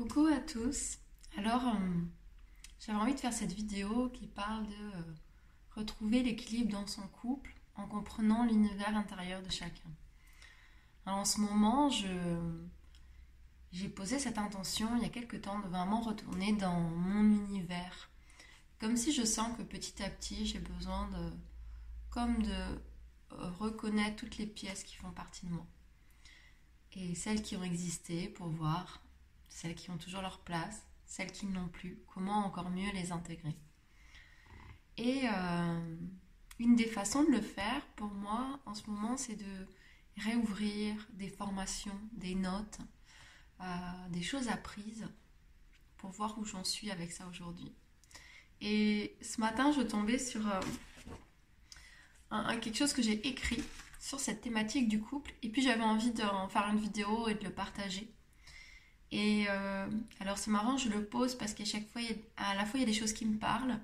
Coucou à tous. Alors, euh, j'avais envie de faire cette vidéo qui parle de euh, retrouver l'équilibre dans son couple en comprenant l'univers intérieur de chacun. Alors, en ce moment, je, j'ai posé cette intention il y a quelque temps de vraiment retourner dans mon univers. Comme si je sens que petit à petit, j'ai besoin de, comme de euh, reconnaître toutes les pièces qui font partie de moi. Et celles qui ont existé pour voir celles qui ont toujours leur place, celles qui n'ont plus, comment encore mieux les intégrer? Et euh, une des façons de le faire, pour moi, en ce moment, c'est de réouvrir des formations, des notes, euh, des choses apprises, pour voir où j'en suis avec ça aujourd'hui. Et ce matin, je tombais sur euh, quelque chose que j'ai écrit sur cette thématique du couple, et puis j'avais envie d'en faire une vidéo et de le partager. Et euh, alors c'est marrant, je le pose parce qu'à chaque fois, à la fois il y a des choses qui me parlent,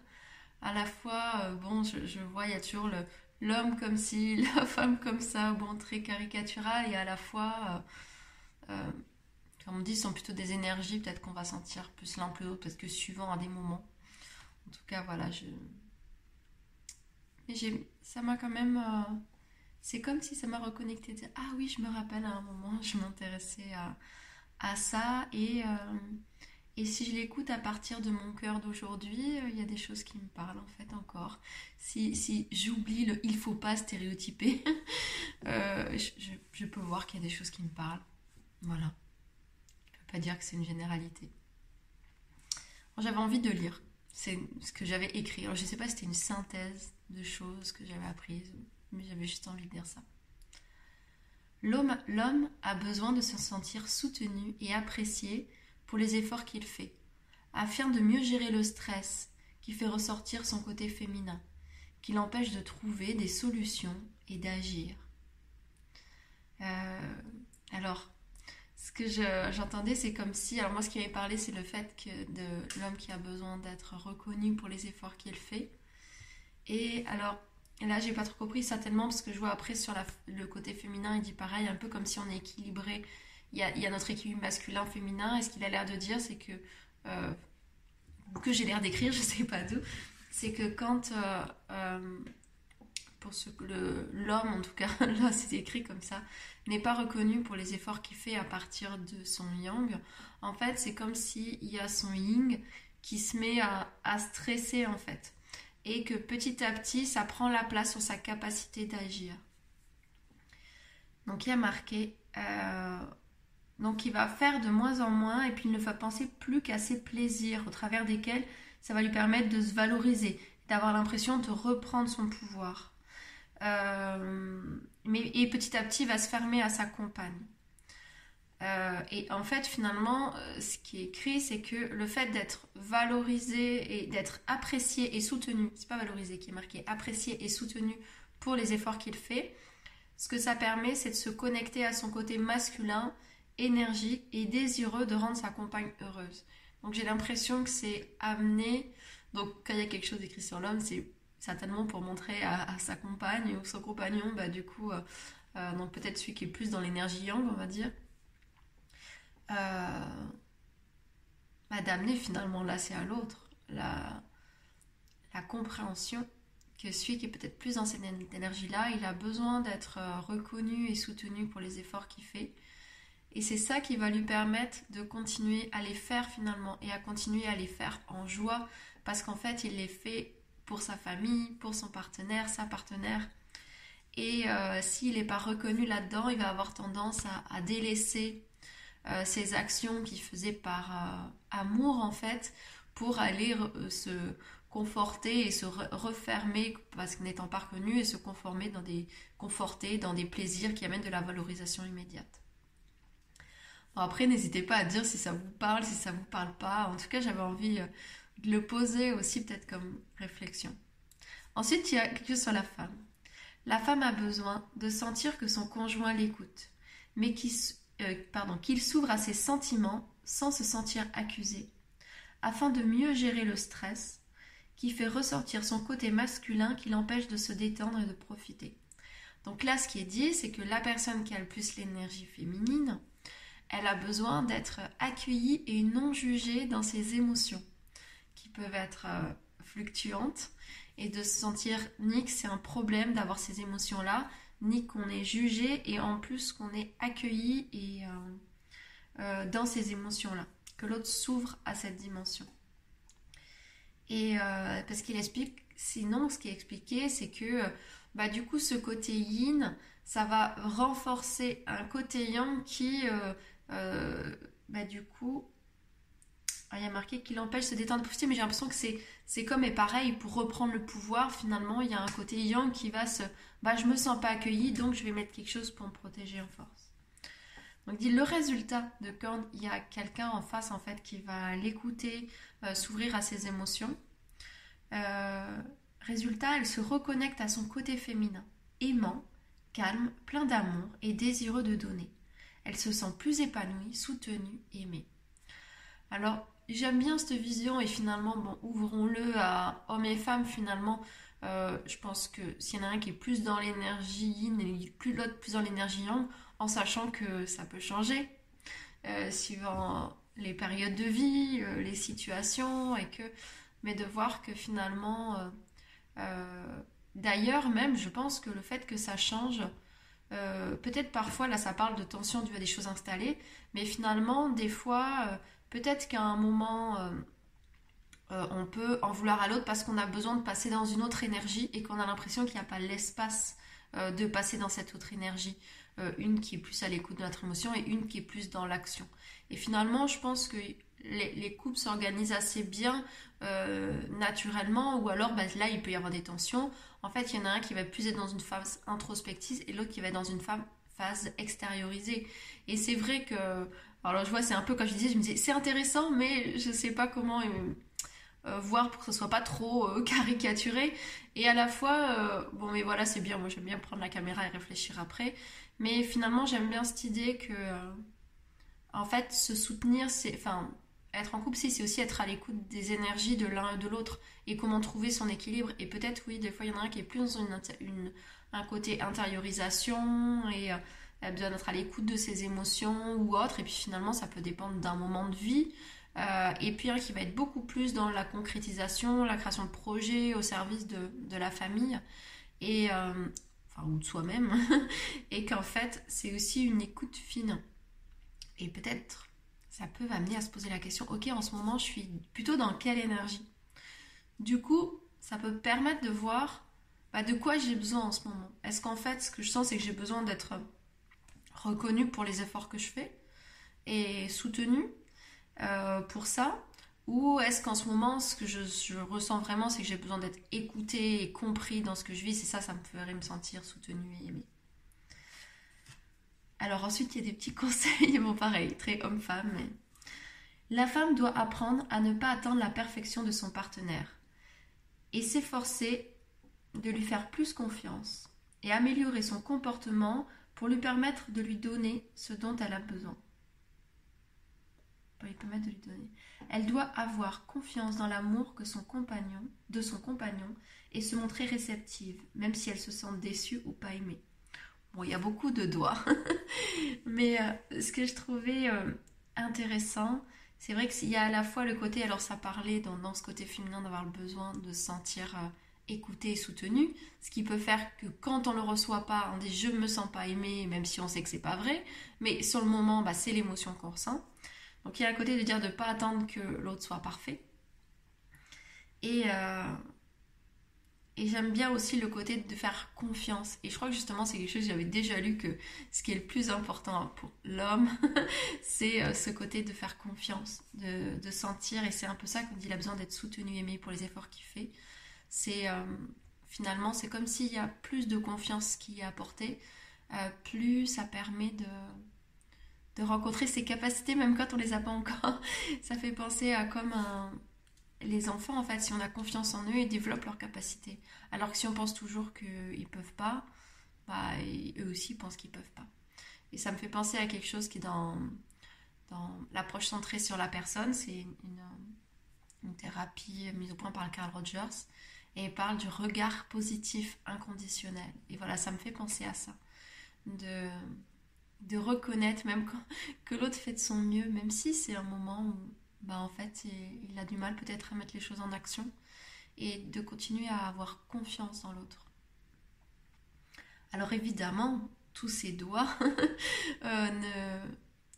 à la fois, euh, bon, je, vois, il y a toujours l'homme comme ci, la femme comme ça, bon, très caricatural, et à la fois, euh, comme on dit, ce sont plutôt des énergies, peut-être qu'on va sentir plus l'un plus l'autre, parce que suivant à des moments. En tout cas, voilà, je. Mais ça m'a quand même. c'est comme si ça m'a reconnecté. Ah oui, je me rappelle à un moment, je m'intéressais à à ça et, euh, et si je l'écoute à partir de mon cœur d'aujourd'hui, euh, il y a des choses qui me parlent en fait encore. Si, si j'oublie le il faut pas stéréotyper, euh, je, peux voir qu'il y a des choses qui me parlent. Voilà. Je peux pas dire que c'est une généralité. J'avais envie de lire. C'est ce que j'avais écrit. Alors je sais pas si c'était une synthèse de choses que j'avais apprises, mais j'avais juste envie de dire ça. L'homme a besoin de se sentir soutenu et apprécié pour les efforts qu'il fait, afin de mieux gérer le stress qui fait ressortir son côté féminin, qui l'empêche de trouver des solutions et d'agir. Euh, alors, ce que j'entendais, c'est comme si, alors moi ce qui m'avait parlé, c'est le fait que de l'homme qui a besoin d'être reconnu pour les efforts qu'il fait. Et alors, et là, j'ai pas trop compris certainement parce que je vois après sur le côté féminin, il dit pareil, un peu comme si on est équilibré. Il y a, notre équilibre masculin-féminin, et ce qu'il a l'air de dire, c'est que, euh, que j'ai l'air d'écrire, je sais pas d'où, c'est que quand, euh, euh, pour ce l'homme en tout cas, là c'est écrit comme ça, n'est pas reconnu pour les efforts qu'il fait à partir de son yang, en fait, c'est comme s'il y a son yin qui se met à stresser en fait et que petit à petit, ça prend la place sur sa capacité d'agir. Donc il y a marqué, euh, donc il va faire de moins en moins et puis il ne va penser plus qu'à ses plaisirs au travers desquels ça va lui permettre de se valoriser, d'avoir l'impression de reprendre son pouvoir. Euh, mais, et petit à petit, il va se fermer à sa compagne. Euh, et en fait, finalement, euh, ce qui est écrit, c'est que le fait d'être valorisé et d'être apprécié et soutenu, c'est pas valorisé qui est marqué, apprécié et soutenu pour les efforts qu'il fait, ce que ça permet, c'est de se connecter à son côté masculin, énergique et désireux de rendre sa compagne heureuse. Donc j'ai l'impression que c'est amené, donc quand il y a quelque chose écrit sur l'homme, c'est certainement pour montrer à, sa compagne ou son compagnon, bah du coup, euh, donc peut-être celui qui est plus dans l'énergie yang, on va dire, euh, bah, d'amener finalement là c'est à l'autre la, la compréhension que celui qui est peut-être plus dans cette énergie-là, il a besoin d'être euh, reconnu et soutenu pour les efforts qu'il fait. Et c'est ça qui va lui permettre de continuer à les faire finalement et à continuer à les faire en joie parce qu'en fait, il les fait pour sa famille, pour son partenaire, sa partenaire. Et euh, s'il n'est pas reconnu là-dedans, il va avoir tendance à, à délaisser euh, ces actions qu'il faisait par euh, amour en fait pour aller euh, se conforter et se refermer parce qu'il n'étant pas reconnu et se conformer dans des conforter dans des plaisirs qui amènent de la valorisation immédiate. après n'hésitez pas à dire si ça vous parle, si ça vous parle pas. En tout cas, j'avais envie de le poser aussi peut-être comme réflexion. Ensuite, il y a quelque chose sur la femme. La femme a besoin de sentir que son conjoint l'écoute, mais qui euh, qu'il s'ouvre à ses sentiments sans se sentir accusé, afin de mieux gérer le stress qui fait ressortir son côté masculin qui l'empêche de se détendre et de profiter. Donc là, ce qui est dit, c'est que la personne qui a le plus l'énergie féminine, elle a besoin d'être accueillie et non jugée dans ses émotions, qui peuvent être euh, fluctuantes, et de se sentir ni que c'est un problème d'avoir ces émotions-là, ni qu'on est jugé, et en plus qu'on est accueilli euh, euh, dans ces émotions-là, que l'autre s'ouvre à cette dimension. Et parce qu'il explique, sinon ce qui est expliqué, c'est que bah, du coup ce côté yin, ça va renforcer un côté yang qui euh, bah, du coup, ah, il y a marqué qu'il empêche de se détendre mais j'ai l'impression que c'est, c'est comme et pareil, pour reprendre le pouvoir, finalement, il y a un côté yang qui va se. Bah, je me sens pas accueilli, donc je vais mettre quelque chose pour me protéger en force. Donc, dit le résultat de quand il y a quelqu'un en face, en fait, qui va l'écouter, euh, s'ouvrir à ses émotions. Euh, résultat, elle se reconnecte à son côté féminin, aimant, calme, plein d'amour et désireux de donner elle se sent plus épanouie, soutenue, aimée. Alors, j'aime bien cette vision et finalement, bon, ouvrons-le à hommes et femmes finalement. Euh, je pense que s'il y en a un qui est plus dans l'énergie yin et plus l'autre plus dans l'énergie yang, en sachant que ça peut changer euh, suivant les périodes de vie, euh, les situations, et que, mais de voir que finalement, d'ailleurs même, je pense que le fait que ça change, peut-être parfois, là ça parle de tension due à des choses installées, mais finalement, des fois, peut-être qu'à un moment, euh, on peut en vouloir à l'autre parce qu'on a besoin de passer dans une autre énergie et qu'on a l'impression qu'il n'y a pas l'espace de passer dans cette autre énergie. une qui est plus à l'écoute de notre émotion et une qui est plus dans l'action. Et finalement, je pense que les, les couples s'organisent assez bien naturellement, ou alors bah, là, il peut y avoir des tensions en fait, il y en a un qui va plus être dans une phase introspective et l'autre qui va être dans une phase extériorisée. Et c'est vrai que, alors je vois, c'est un peu comme je disais, je me disais, c'est intéressant, mais je sais pas comment euh, euh, voir pour que ce soit pas trop euh, caricaturé. Et à la fois, bon, mais voilà, c'est bien, moi j'aime bien prendre la caméra et réfléchir après. Mais finalement, j'aime bien cette idée que, en fait, se soutenir, c'est, enfin, être en couple, c'est aussi être à l'écoute des énergies de l'un et de l'autre et comment trouver son équilibre. Et peut-être, oui, des fois, il y en a un qui est plus dans une, un côté intériorisation et euh, a besoin à l'écoute de ses émotions ou autre. Et puis finalement, ça peut dépendre d'un moment de vie. Euh, et puis un qui va être beaucoup plus dans la concrétisation, la création de projets au service de, de la famille et euh, enfin, ou de soi-même. et qu'en fait, c'est aussi une écoute fine. Et peut-être ça peut m'amener à se poser la question, ok, en ce moment, je suis plutôt dans quelle énergie? Du coup, ça peut permettre de voir bah, de quoi j'ai besoin en ce moment? Est-ce qu'en fait, ce que je sens, c'est que j'ai besoin d'être reconnue pour les efforts que je fais et soutenue euh, pour ça? Ou est-ce qu'en ce moment, ce que je, ressens vraiment, c'est que j'ai besoin d'être écoutée et compris dans ce que je vis, c'est ça, ça me ferait me sentir soutenue et aimée. Alors ensuite, il y a des petits conseils, bon pareil, très homme-femme. Mais... La femme doit apprendre à ne pas attendre la perfection de son partenaire et s'efforcer de lui faire plus confiance et améliorer son comportement pour lui permettre de lui donner ce dont elle a besoin. Pour lui permettre de lui donner. Elle doit avoir confiance dans l'amour que son compagnon, de son compagnon et se montrer réceptive, même si elle se sent déçue ou pas aimée. Bon, il y a beaucoup de doigts. Mais euh, ce que je trouvais euh, intéressant, c'est vrai qu'il y a à la fois le côté, alors ça parlait dans, ce côté féminin d'avoir le besoin de se sentir euh, écouté et soutenu, ce qui peut faire que quand on le reçoit pas, on dit je me sens pas aimé, même si on sait que c'est pas vrai, mais sur le moment, bah, c'est l'émotion qu'on ressent. Donc il y a un côté de dire de ne pas attendre que l'autre soit parfait. Et, et j'aime bien aussi le côté de faire confiance. Et je crois que justement, c'est quelque chose que j'avais déjà lu que ce qui est le plus important pour l'homme, c'est euh, ce côté de faire confiance, de, sentir. Et c'est un peu ça qu'on dit, il a besoin d'être soutenu, aimé pour les efforts qu'il fait. C'est euh, finalement, c'est comme s'il y a plus de confiance qui est apportée, euh, plus ça permet de, de rencontrer ses capacités, même quand on les a pas encore. ça fait penser à comme les enfants, en fait, si on a confiance en eux, ils développent leurs capacités. Alors que si on pense toujours qu'ils ne peuvent pas, bah, eux aussi pensent qu'ils ne peuvent pas. Et ça me fait penser à quelque chose qui est dans, l'approche centrée sur la personne. C'est une, une, thérapie mise au point par Carl Rogers. Et parle du regard positif inconditionnel. Et voilà, ça me fait penser à ça. De, de reconnaître même quand, que l'autre fait de son mieux, même si c'est un moment où bah, en fait il, a du mal peut-être à mettre les choses en action et de continuer à avoir confiance dans l'autre. Alors évidemment, tous ces doigts euh,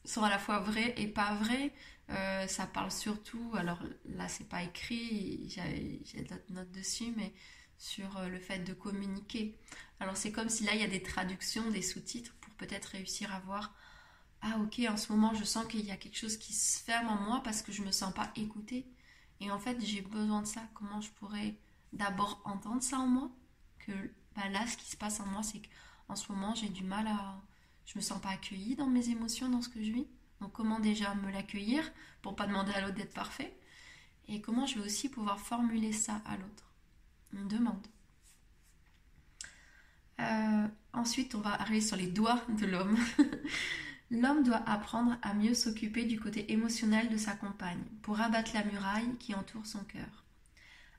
sont à la fois vrais et pas vrais. Euh, ça parle surtout, alors là c'est pas écrit, j'ai d'autres notes dessus, mais sur euh, le fait de communiquer. Alors c'est comme si là il y a des traductions, des sous-titres pour peut-être réussir à voir ah ok en ce moment je sens qu'il y a quelque chose qui se ferme en moi parce que je me sens pas écoutée et en fait j'ai besoin de ça. Comment je pourrais d'abord entendre ça en moi? Que bah, là ce qui se passe en moi c'est qu'en ce moment j'ai du mal à je me sens pas accueillie dans mes émotions dans ce que je vis donc comment déjà me l'accueillir pour pas demander à l'autre d'être parfait? Et comment je vais aussi pouvoir formuler ça à l'autre? Une demande. Euh, ensuite, on va arriver sur les doigts de l'homme. L'homme doit apprendre à mieux s'occuper du côté émotionnel de sa compagne pour abattre la muraille qui entoure son cœur.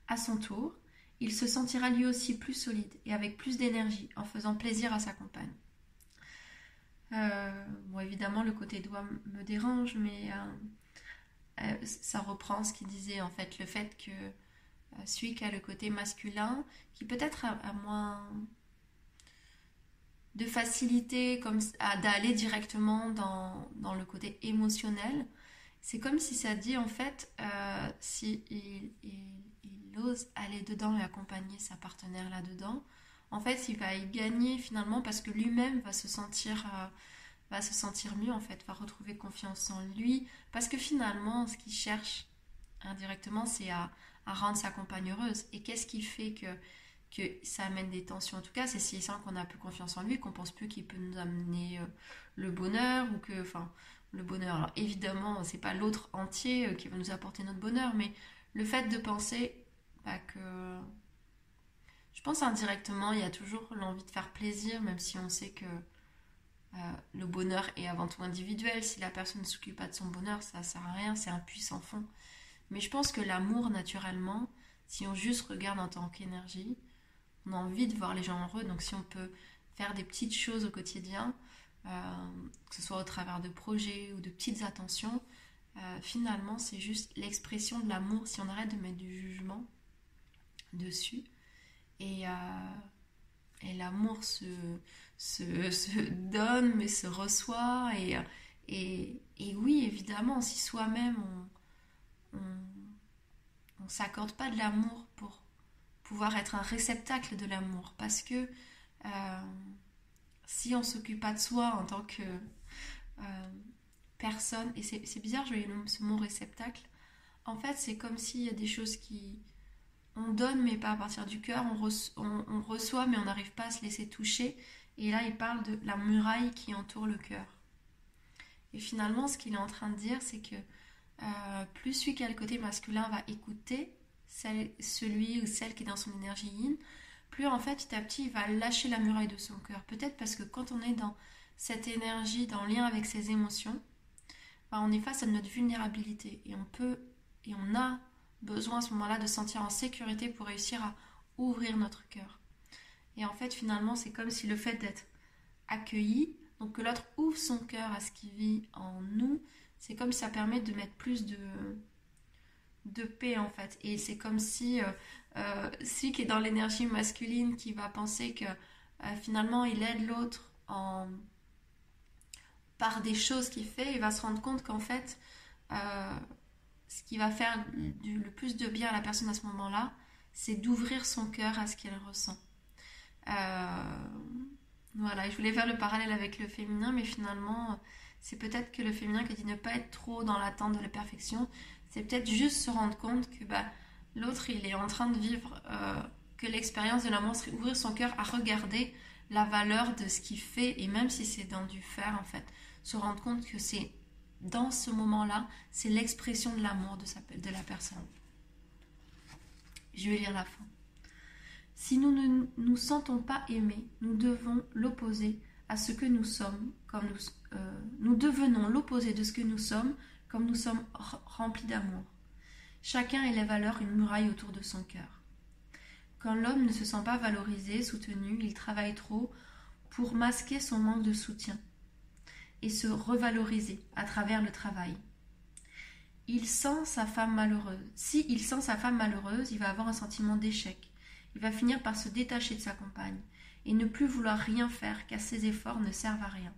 À son tour, il se sentira lui aussi plus solide et avec plus d'énergie en faisant plaisir à sa compagne. Euh, bon, évidemment, le côté doigt me dérange, mais euh, euh, ça reprend ce qu'il disait en fait, le fait que celui qui a le côté masculin, qui peut-être a, moins de facilité comme d'aller directement dans, le côté émotionnel, c'est comme si ça dit en fait, si il, il, ose aller dedans et accompagner sa partenaire là-dedans, en fait, il va y gagner finalement parce que lui-même va se sentir euh, va se sentir mieux en fait, va retrouver confiance en lui parce que finalement, ce qu'il cherche indirectement, c'est à, rendre sa compagne heureuse. Et qu'est-ce qui fait que ça amène des tensions? En tout cas, c'est si sent qu'on a plus confiance en lui, qu'on pense plus qu'il peut nous amener euh, le bonheur ou que, enfin, le bonheur. Alors évidemment, c'est pas l'autre entier euh, qui va nous apporter notre bonheur, mais le fait de penser bah, que je pense indirectement, il y a toujours l'envie de faire plaisir, même si on sait que euh, le bonheur est avant tout individuel. Si la personne ne s'occupe pas de son bonheur, ça ne sert à rien, c'est un puissant fond. Mais je pense que l'amour, naturellement, si on juste regarde en tant qu'énergie, on a envie de voir les gens heureux. Donc si on peut faire des petites choses au quotidien, euh, que ce soit au travers de projets ou de petites attentions, euh, finalement, c'est juste l'expression de l'amour. Si on arrête de mettre du jugement dessus, et, euh, et l'amour se, donne, mais se reçoit. Et, oui, évidemment, si soi-même, on ne s'accorde pas de l'amour pour pouvoir être un réceptacle de l'amour. Parce que euh, si on s'occupe pas de soi en tant que euh, personne, et c'est bizarre, je vais ce mot réceptacle, en fait, c'est comme s'il y a des choses qui, on donne mais pas à partir du cœur, on, reçoit mais on n'arrive pas à se laisser toucher. Et là, il parle de la muraille qui entoure le cœur. Et finalement, ce qu'il est en train de dire, c'est que euh, plus celui qui a le côté masculin va écouter celui ou celle qui est dans son énergie yin, plus en fait, petit à petit, il va lâcher la muraille de son cœur. Peut-être parce que quand on est dans cette énergie, dans le lien avec ses émotions, bah, on est face à notre vulnérabilité. Et on peut, et on a besoin à ce moment-là de sentir en sécurité pour réussir à ouvrir notre cœur. Et en fait, finalement, c'est comme si le fait d'être accueilli, donc que l'autre ouvre son cœur à ce qui vit en nous, c'est comme si ça permet de mettre plus de, de paix en fait. Et c'est comme si euh, euh, celui qui est dans l'énergie masculine qui va penser que euh, finalement il aide l'autre en par des choses qu'il fait, il va se rendre compte qu'en fait ce qui va faire le plus de bien à la personne à ce moment-là, c'est d'ouvrir son cœur à ce qu'elle ressent. Euh, voilà, je voulais faire le parallèle avec le féminin, mais finalement, c'est peut-être que le féminin qui dit ne pas être trop dans l'attente de la perfection, c'est peut-être juste se rendre compte que bah, l'autre, il est en train de vivre, euh, que l'expérience de l'amour serait ouvrir son cœur à regarder la valeur de ce qu'il fait, et même si c'est dans du fer, en fait, se rendre compte que c'est dans ce moment-là, c'est l'expression de l'amour de, la personne. Je vais lire la fin. Si nous ne nous sentons pas aimés, nous devons l'opposer à ce que nous sommes, comme nous, euh, nous devenons l'opposé de ce que nous sommes, comme nous sommes remplis d'amour. Chacun élève alors une muraille autour de son cœur. Quand l'homme ne se sent pas valorisé, soutenu, il travaille trop pour masquer son manque de soutien. Et se revaloriser à travers le travail. Il sent sa femme malheureuse. Si il sent sa femme malheureuse, il va avoir un sentiment d'échec. Il va finir par se détacher de sa compagne et ne plus vouloir rien faire car ses efforts ne servent à rien.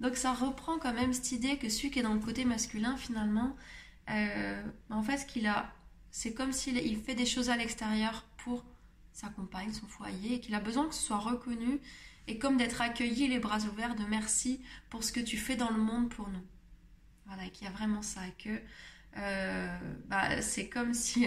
Donc ça reprend quand même cette idée que celui qui est dans le côté masculin, finalement, euh, en fait, ce qu'il a, c'est comme s'il fait des choses à l'extérieur pour sa compagne, son foyer, et qu'il a besoin que ce soit reconnu, et comme d'être accueilli les bras ouverts de merci pour ce que tu fais dans le monde pour nous. Voilà, qu'il y a vraiment ça, que euh, bah, c'est comme si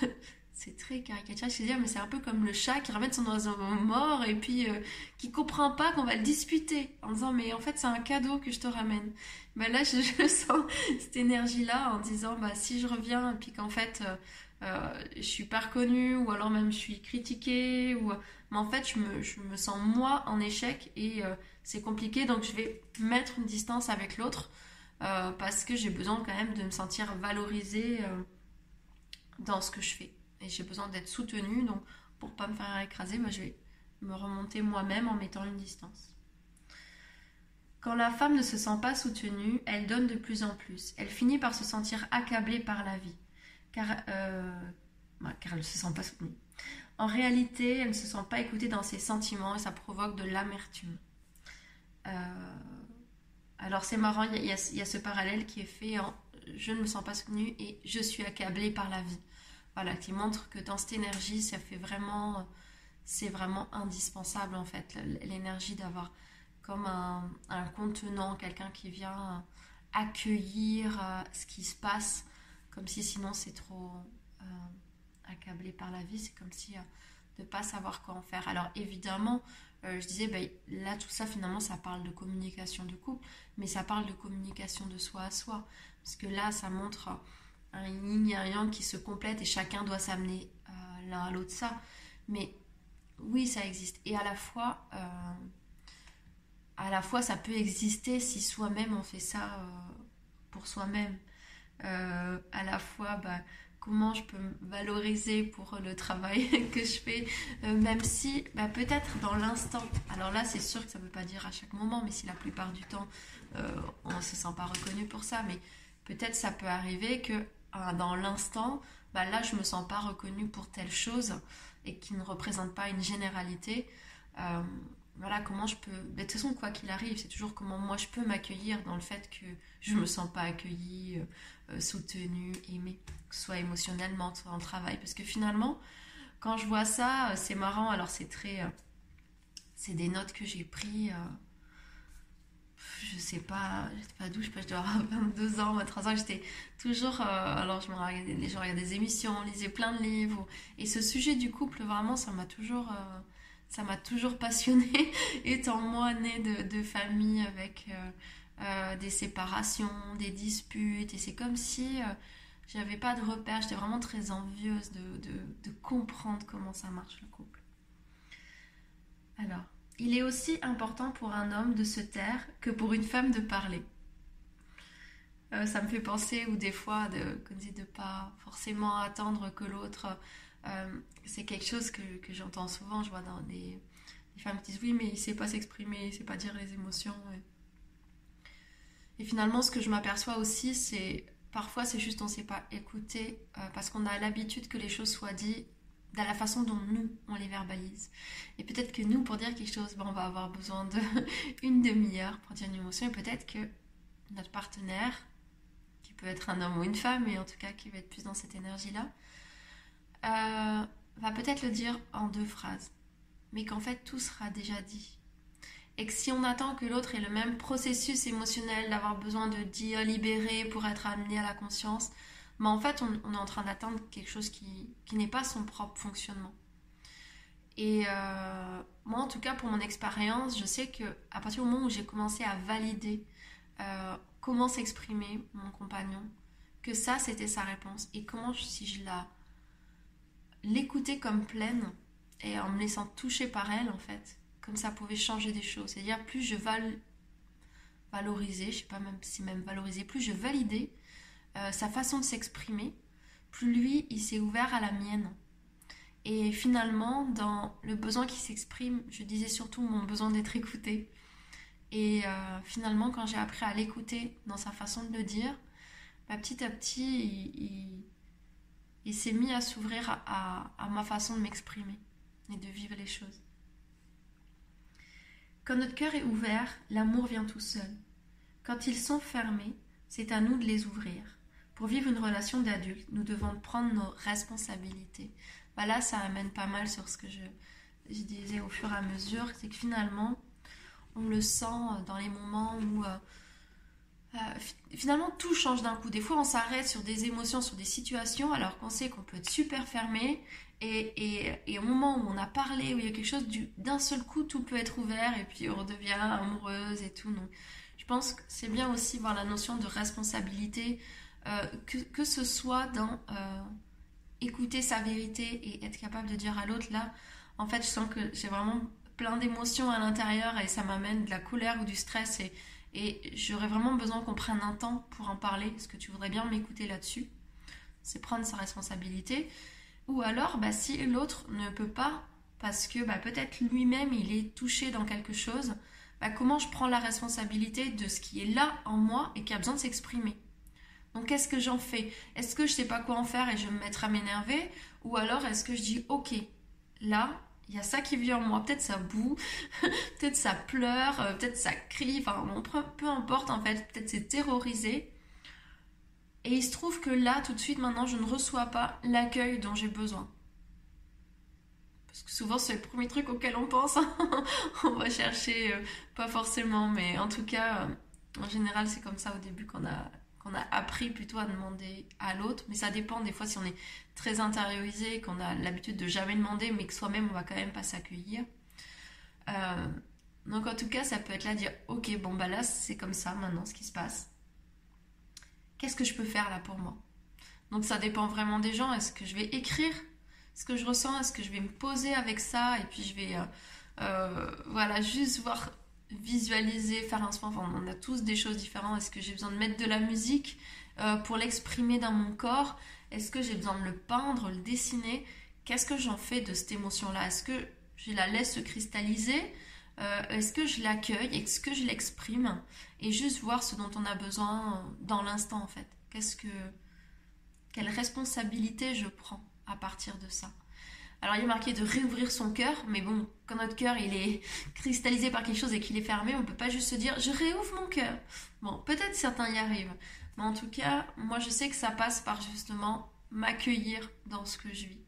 c'est très caricatural, je dire, mais c'est un peu comme le chat qui ramène son oiseau mort et puis euh, qui comprend pas qu'on va le disputer en disant mais en fait c'est un cadeau que je te ramène. Ben là je, sens cette énergie là en disant bah si je reviens et puis qu'en fait euh, je suis pas reconnue ou alors même je suis critiquée ou mais en fait je me, je me sens moi en échec et c'est compliqué donc je vais mettre une distance avec l'autre parce que j'ai besoin quand même de me sentir valorisée dans ce que je fais et j'ai besoin d'être soutenue. Donc, pour pas me faire écraser, moi, je vais me remonter moi-même en mettant une distance. Quand la femme ne se sent pas soutenue, elle donne de plus en plus. Elle finit par se sentir accablée par la vie, car, euh, elle ne se sent pas soutenue. En réalité, elle ne se sent pas écoutée dans ses sentiments et ça provoque de l'amertume. Euh, alors c'est marrant, il y, a, y, a ce parallèle qui est fait en je ne me sens pas soutenue et je suis accablée par la vie voilà, qui montre que dans cette énergie, ça fait vraiment, c'est vraiment indispensable en fait, l'énergie d'avoir comme un, contenant, quelqu'un qui vient accueillir euh, ce qui se passe, comme si sinon c'est trop euh, accablé par la vie, c'est comme si euh, de ne pas savoir quoi en faire. Alors évidemment, je disais, ben, là tout ça finalement ça parle de communication de couple, mais ça parle de communication de soi à soi, parce que là ça montre un yin et un yang qui se complètent et chacun doit s'amener euh, l'un à l'autre ça. Mais oui, ça existe. Et à la fois, euh, à la fois, ça peut exister si soi-même on fait ça euh, pour soi-même. À la fois, bah, comment je peux me valoriser pour le travail que je fais, même si bah, peut-être dans l'instant, alors là c'est sûr que ça ne veut pas dire à chaque moment, mais si la plupart du temps on ne se sent pas reconnu pour ça, mais peut-être ça peut arriver que dans l'instant, bah là je me sens pas reconnue pour telle chose et qui ne représente pas une généralité. Euh, voilà comment je peux. de toute façon, quoi qu'il arrive, c'est toujours comment moi je peux m'accueillir dans le fait que je me sens pas accueillie, euh, euh, soutenue, aimée, que ce soit émotionnellement, soit en travail. Parce que finalement, quand je vois ça, c'est marrant. Alors c'est très. c'est des notes que j'ai prises je sais pas, j'étais pas d'où, je, je dois avoir 22 ans, 23 ans, j'étais toujours, euh, alors je me regardais, je regardais des émissions, lisais plein de livres, et ce sujet du couple, vraiment, ça m'a toujours, euh, ça m'a toujours passionnée, étant moi née de, famille avec euh, des séparations, des disputes, et c'est comme si j'avais pas de repères, j'étais vraiment très envieuse de, de, de comprendre comment ça marche le couple. Alors, il est aussi important pour un homme de se taire que pour une femme de parler. Euh, ça me fait penser, ou des fois, de ne pas forcément attendre que l'autre. Euh, c'est quelque chose que, j'entends souvent. Je vois dans des, femmes qui disent oui, mais il sait pas s'exprimer, il sait pas dire les émotions. Et, finalement, ce que je m'aperçois aussi, c'est parfois c'est juste on ne sait pas écouter euh, parce qu'on a l'habitude que les choses soient dites dans la façon dont nous, on les verbalise. Et peut-être que nous, pour dire quelque chose, ben, on va avoir besoin d'une demi-heure pour dire une émotion. Et peut-être que notre partenaire, qui peut être un homme ou une femme, mais en tout cas qui va être plus dans cette énergie-là, euh, va peut-être le dire en deux phrases. Mais qu'en fait, tout sera déjà dit. Et que si on attend que l'autre ait le même processus émotionnel d'avoir besoin de dire, libérer pour être amené à la conscience, mais en fait, on, est en train d'atteindre quelque chose qui, n'est pas son propre fonctionnement. Et euh, moi, en tout cas, pour mon expérience, je sais que à partir du moment où j'ai commencé à valider euh, comment s'exprimer mon compagnon, que ça, c'était sa réponse, et comment, si je la l'écoutais comme pleine, et en me laissant toucher par elle, en fait, comme ça pouvait changer des choses. C'est-à-dire, plus je val valoriser, je sais pas même si même valoriser, plus je validais euh, sa façon de s'exprimer, plus lui, il s'est ouvert à la mienne. Et finalement, dans le besoin qui s'exprime, je disais surtout mon besoin d'être écouté. Et euh, finalement, quand j'ai appris à l'écouter dans sa façon de le dire, bah, petit à petit, il, s'est mis à s'ouvrir à, ma façon de m'exprimer et de vivre les choses. Quand notre cœur est ouvert, l'amour vient tout seul. Quand ils sont fermés, c'est à nous de les ouvrir. Pour vivre une relation d'adulte, nous devons prendre nos responsabilités. Bah là, ça amène pas mal sur ce que je, disais au fur et à mesure, c'est que finalement, on le sent dans les moments où euh, euh, finalement tout change d'un coup. Des fois, on s'arrête sur des émotions, sur des situations, alors qu'on sait qu'on peut être super fermé. Et, et, au moment où on a parlé, où il y a quelque chose, d'un seul coup, tout peut être ouvert et puis on redevient amoureuse et tout. Donc, je pense que c'est bien aussi voir la notion de responsabilité, euh, que, que, ce soit dans écouter sa vérité et être capable de dire à l'autre, là, en fait, je sens que j'ai vraiment plein d'émotions à l'intérieur et ça m'amène de la colère ou du stress et, et j'aurais vraiment besoin qu'on prenne un temps pour en parler. Est-ce que tu voudrais bien m'écouter là-dessus? C'est prendre sa responsabilité. Ou alors, bah, si l'autre ne peut pas, parce que bah, peut-être lui-même il est touché dans quelque chose, bah, comment je prends la responsabilité de ce qui est là en moi et qui a besoin de s'exprimer? Donc qu'est-ce que j'en fais? Est-ce que je sais pas quoi en faire et je vais me mettre à m'énerver? Ou alors est-ce que je dis ok, là, il y a ça qui vient en moi, peut-être ça boue, peut-être ça pleure, euh, peut-être ça crie, enfin peu importe en fait, peut-être c'est terrorisé. Et il se trouve que là, tout de suite, maintenant, je ne reçois pas l'accueil dont j'ai besoin. Parce que souvent, c'est le premier truc auquel on pense. on va chercher, euh, pas forcément, mais en tout cas, euh, en général, c'est comme ça au début qu'on a a appris plutôt à demander à l'autre, mais ça dépend des fois si on est très intériorisé, qu'on a l'habitude de jamais demander, mais que soi-même on va quand même pas s'accueillir. Euh, donc en tout cas, ça peut être là dire, ok, bon bah là c'est comme ça maintenant ce qui se passe. Qu'est-ce que je peux faire là pour moi? Donc ça dépend vraiment des gens. Est-ce que je vais écrire ce que je ressens? Est-ce que je vais me poser avec ça? Et puis je vais, euh, euh, voilà, juste voir visualiser, faire un sport, enfin, on a tous des choses différentes. Est-ce que j'ai besoin de mettre de la musique euh, pour l'exprimer dans mon corps? Est-ce que j'ai besoin de le peindre, le dessiner? Qu'est-ce que j'en fais de cette émotion-là? Est-ce que je la laisse se cristalliser? Euh, Est-ce que je l'accueille? Est-ce que je l'exprime? Et juste voir ce dont on a besoin dans l'instant en fait. Qu'est-ce que quelle responsabilité je prends à partir de ça? Alors il est marqué de réouvrir son cœur, mais bon, quand notre cœur il est cristallisé par quelque chose et qu'il est fermé, on peut pas juste se dire je réouvre mon cœur. Bon, peut-être certains y arrivent, mais en tout cas, moi je sais que ça passe par justement m'accueillir dans ce que je vis.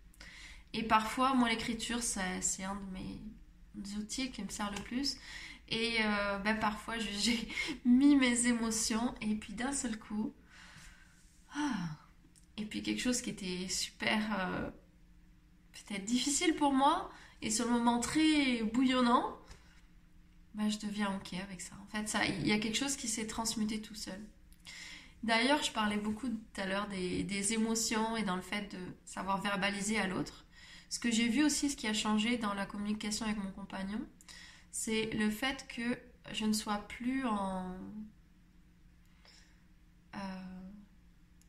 Et parfois, moi l'écriture, c'est un de mes outils qui me sert le plus. Et euh, ben, parfois, j'ai mis mes émotions et puis d'un seul coup, ah, et puis quelque chose qui était super... Euh, peut-être difficile pour moi et sur le moment très bouillonnant, bah, je deviens ok avec ça. En fait, il y a quelque chose qui s'est transmuté tout seul. D'ailleurs, je parlais beaucoup tout à l'heure des, des, émotions et dans le fait de savoir verbaliser à l'autre. Ce que j'ai vu aussi, ce qui a changé dans la communication avec mon compagnon, c'est le fait que je ne sois plus en... Euh,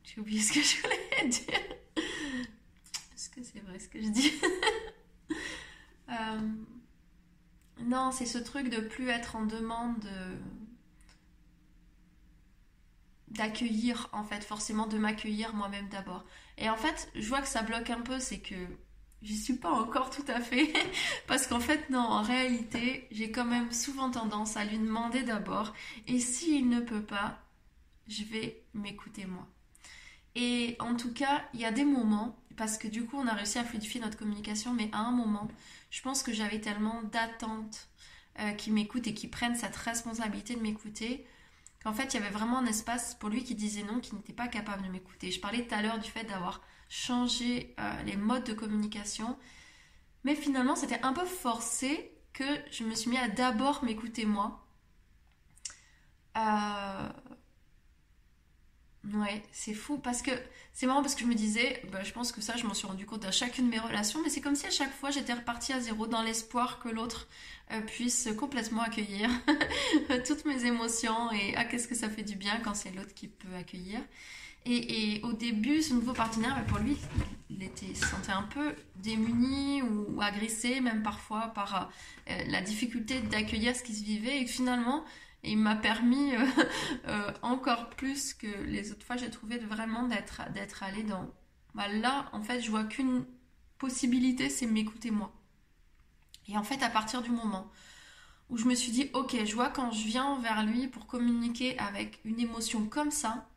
j'ai oublié ce que je voulais dire. Est-ce que c'est vrai ce que je dis? Euh, Non, c'est ce truc de plus être en demande d'accueillir, en fait, forcément de m'accueillir moi-même d'abord. Et en fait, je vois que ça bloque un peu, c'est que j'y suis pas encore tout à fait. Parce qu'en fait, non, en réalité, j'ai quand même souvent tendance à lui demander d'abord. Et s'il ne peut pas, je vais m'écouter moi. Et en tout cas, il y a des moments parce que du coup, on a réussi à fluidifier notre communication, mais à un moment, je pense que j'avais tellement d'attentes euh, qui m'écoutent et qui prennent cette responsabilité de m'écouter qu'en fait, il y avait vraiment un espace pour lui qui disait non, qui n'était pas capable de m'écouter. Je parlais tout à l'heure du fait d'avoir changé euh, les modes de communication, mais finalement, c'était un peu forcé que je me suis mis à d'abord m'écouter moi. Euh, Ouais, c'est fou parce que c'est marrant parce que je me disais, bah, je pense que ça, je m'en suis rendu compte à chacune de mes relations, mais c'est comme si à chaque fois j'étais repartie à zéro dans l'espoir que l'autre euh, puisse complètement accueillir toutes mes émotions et ah, qu'est-ce que ça fait du bien quand c'est l'autre qui peut accueillir. Et, au début, ce nouveau partenaire, bah, pour lui, il était, se sentait un peu démuni ou, agressé, même parfois par euh, la difficulté d'accueillir ce qui se vivait. Et finalement, il m'a permis encore plus que les autres fois, j'ai trouvé vraiment d'être d'être allé dans. Bah, là, en fait, je vois qu'une possibilité, c'est m'écouter moi. Et en fait, à partir du moment où je me suis dit, ok, je vois quand je viens vers lui pour communiquer avec une émotion comme ça,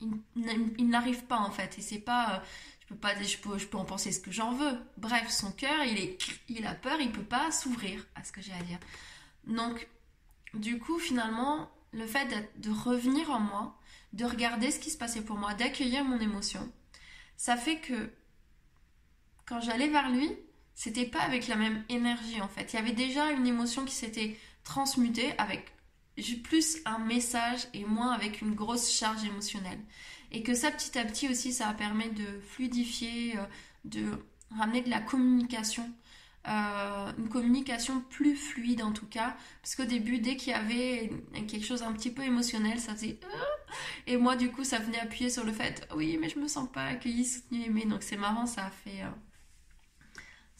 il, n'arrive pas en fait. Et c'est pas, euh, je peux pas, je peux, je peux en penser ce que j'en veux. Bref, son cœur, il est, il a peur, il peut pas s'ouvrir à ce que j'ai à dire. Donc, du coup, finalement, le fait de revenir en moi, de regarder ce qui se passait pour moi, d'accueillir mon émotion, ça fait que quand j'allais vers lui, c'était pas avec la même énergie en fait. Il y avait déjà une émotion qui s'était transmutée avec plus un message et moins avec une grosse charge émotionnelle. Et que ça petit à petit aussi ça permet de fluidifier, euh, de ramener de la communication. Euh, une communication plus fluide en tout cas parce qu'au début dès qu'il y avait quelque chose un petit peu émotionnel ça faisait euh, et moi du coup ça venait appuyer sur le fait oui mais je me sens pas accueillie soutenue aimée donc c'est marrant ça a fait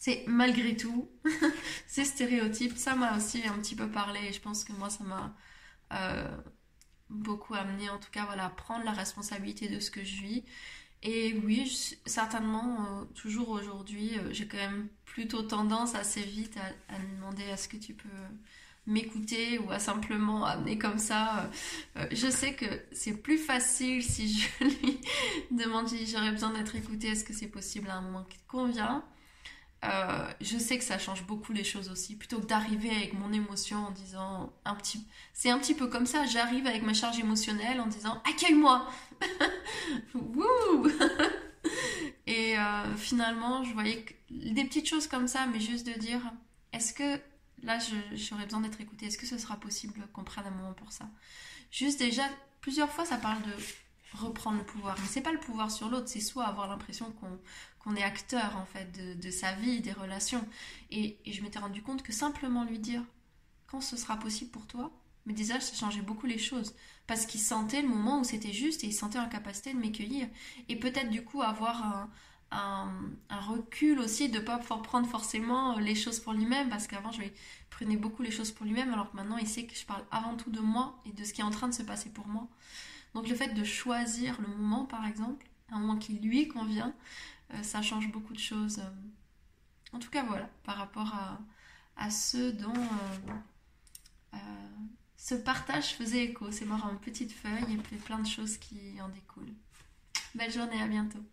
c'est malgré tout, ces stéréotypes, ça m'a aussi un petit peu parlé et je pense que moi ça m'a euh, beaucoup amené en tout cas voilà, à prendre la responsabilité de ce que je vis. Et oui, certainement, euh, toujours aujourd'hui, euh, j'ai quand même plutôt tendance assez vite à, demander est-ce que tu peux m'écouter ou à simplement amener comme ça. je sais que c'est plus facile si je lui demande si j'aurais besoin d'être écoutée, est-ce que c'est possible à un moment qui te convient? Euh, je sais que ça change beaucoup les choses aussi. Plutôt que d'arriver avec mon émotion en disant un petit, c'est un petit peu comme ça. J'arrive avec ma charge émotionnelle en disant accueille-moi. Et euh, finalement, je voyais des petites choses comme ça, mais juste de dire est-ce que là j'aurais besoin d'être écoutée Est-ce que ce sera possible qu'on prenne un moment pour ça? Juste déjà plusieurs fois, ça parle de reprendre le pouvoir. Mais c'est pas le pouvoir sur l'autre, c'est soit avoir l'impression qu'on qu'on est acteur en fait de, sa vie, des relations. Et, je m'étais rendu compte que simplement lui dire quand ce sera possible pour toi, mais déjà ça changeait beaucoup les choses. Parce qu'il sentait le moment où c'était juste et il sentait en capacité de m'accueillir. Et peut-être du coup avoir un, recul aussi de pas prendre forcément les choses pour lui-même. Parce qu'avant je prenais beaucoup les choses pour lui-même alors que maintenant il sait que je parle avant tout de moi et de ce qui est en train de se passer pour moi. Donc le fait de choisir le moment par exemple, un moment qui lui convient, ça change beaucoup de choses. En tout cas, voilà, par rapport à, à ceux dont euh, euh, ce partage faisait écho. C'est marrant, une petite feuille et puis plein de choses qui en découlent. Belle journée, à bientôt.